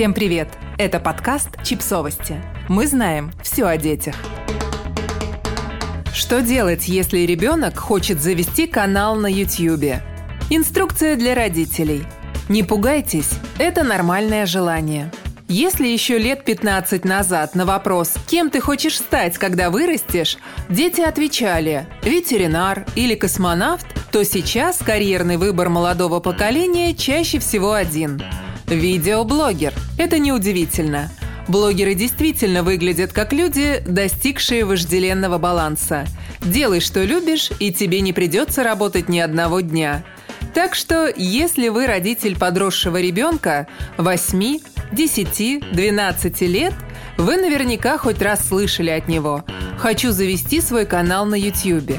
Всем привет! Это подкаст «Чипсовости». Мы знаем все о детях. Что делать, если ребенок хочет завести канал на YouTube? Инструкция для родителей. Не пугайтесь, это нормальное желание. Если еще лет 15 назад на вопрос «Кем ты хочешь стать, когда вырастешь?» дети отвечали «Ветеринар» или «Космонавт», то сейчас карьерный выбор молодого поколения чаще всего один – Видеоблогер. Это неудивительно. Блогеры действительно выглядят как люди, достигшие вожделенного баланса. Делай, что любишь, и тебе не придется работать ни одного дня. Так что, если вы родитель подросшего ребенка 8, 10, 12 лет, вы наверняка хоть раз слышали от него «Хочу завести свой канал на YouTube».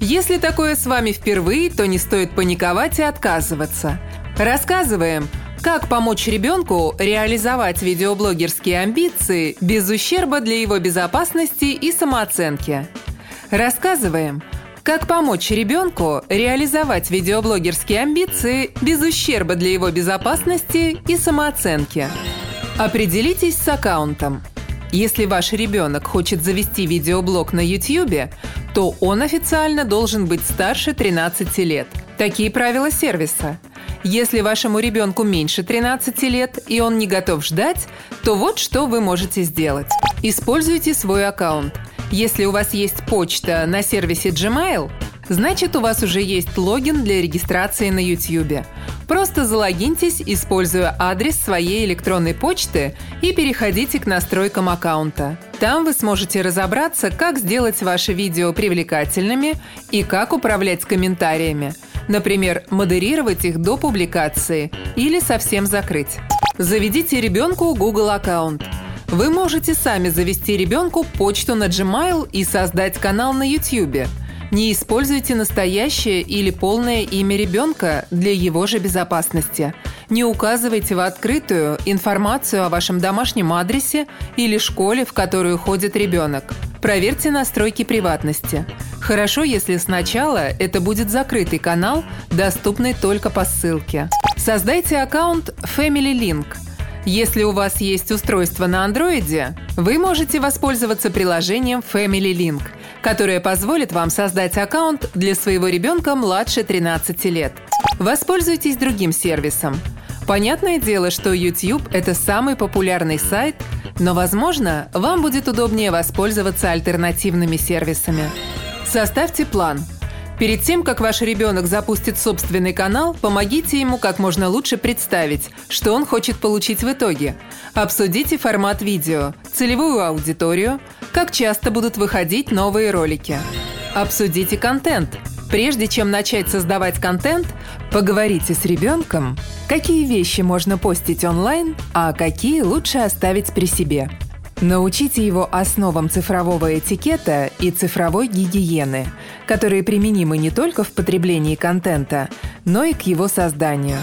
Если такое с вами впервые, то не стоит паниковать и отказываться. Рассказываем – как помочь ребенку реализовать видеоблогерские амбиции без ущерба для его безопасности и самооценки? Рассказываем, как помочь ребенку реализовать видеоблогерские амбиции без ущерба для его безопасности и самооценки. Определитесь с аккаунтом. Если ваш ребенок хочет завести видеоблог на YouTube, то он официально должен быть старше 13 лет. Такие правила сервиса – если вашему ребенку меньше 13 лет и он не готов ждать, то вот что вы можете сделать. Используйте свой аккаунт. Если у вас есть почта на сервисе Gmail, значит у вас уже есть логин для регистрации на YouTube. Просто залогиньтесь, используя адрес своей электронной почты и переходите к настройкам аккаунта. Там вы сможете разобраться, как сделать ваши видео привлекательными и как управлять комментариями – Например, модерировать их до публикации или совсем закрыть. Заведите ребенку Google аккаунт. Вы можете сами завести ребенку почту на Gmail и создать канал на YouTube. Не используйте настоящее или полное имя ребенка для его же безопасности. Не указывайте в открытую информацию о вашем домашнем адресе или школе, в которую ходит ребенок. Проверьте настройки приватности. Хорошо, если сначала это будет закрытый канал, доступный только по ссылке. Создайте аккаунт Family Link. Если у вас есть устройство на андроиде, вы можете воспользоваться приложением Family Link, которое позволит вам создать аккаунт для своего ребенка младше 13 лет. Воспользуйтесь другим сервисом. Понятное дело, что YouTube – это самый популярный сайт – но, возможно, вам будет удобнее воспользоваться альтернативными сервисами. Составьте план. Перед тем, как ваш ребенок запустит собственный канал, помогите ему как можно лучше представить, что он хочет получить в итоге. Обсудите формат видео, целевую аудиторию, как часто будут выходить новые ролики. Обсудите контент. Прежде чем начать создавать контент, поговорите с ребенком Какие вещи можно постить онлайн, а какие лучше оставить при себе? Научите его основам цифрового этикета и цифровой гигиены, которые применимы не только в потреблении контента, но и к его созданию.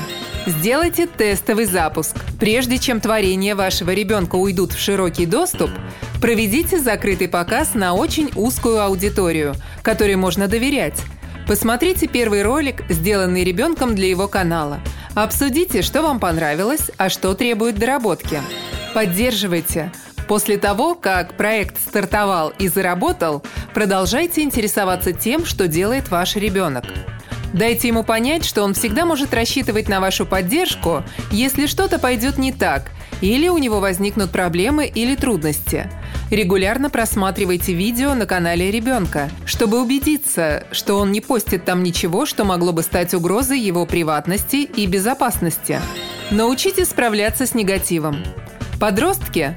Сделайте тестовый запуск. Прежде чем творения вашего ребенка уйдут в широкий доступ, проведите закрытый показ на очень узкую аудиторию, которой можно доверять. Посмотрите первый ролик, сделанный ребенком для его канала – Обсудите, что вам понравилось, а что требует доработки. Поддерживайте. После того, как проект стартовал и заработал, продолжайте интересоваться тем, что делает ваш ребенок. Дайте ему понять, что он всегда может рассчитывать на вашу поддержку, если что-то пойдет не так, или у него возникнут проблемы или трудности. Регулярно просматривайте видео на канале ребенка, чтобы убедиться, что он не постит там ничего, что могло бы стать угрозой его приватности и безопасности. Научитесь справляться с негативом. Подростки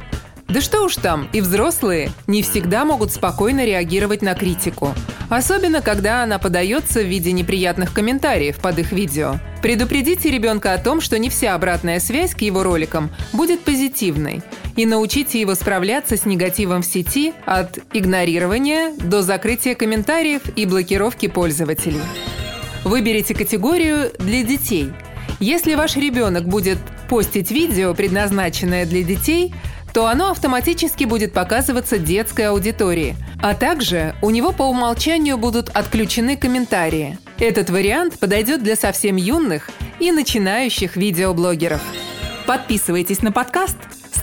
да что уж там, и взрослые не всегда могут спокойно реагировать на критику. Особенно, когда она подается в виде неприятных комментариев под их видео. Предупредите ребенка о том, что не вся обратная связь к его роликам будет позитивной. И научите его справляться с негативом в сети от игнорирования до закрытия комментариев и блокировки пользователей. Выберите категорию «Для детей». Если ваш ребенок будет постить видео, предназначенное для детей – то оно автоматически будет показываться детской аудитории. А также у него по умолчанию будут отключены комментарии. Этот вариант подойдет для совсем юных и начинающих видеоблогеров. Подписывайтесь на подкаст,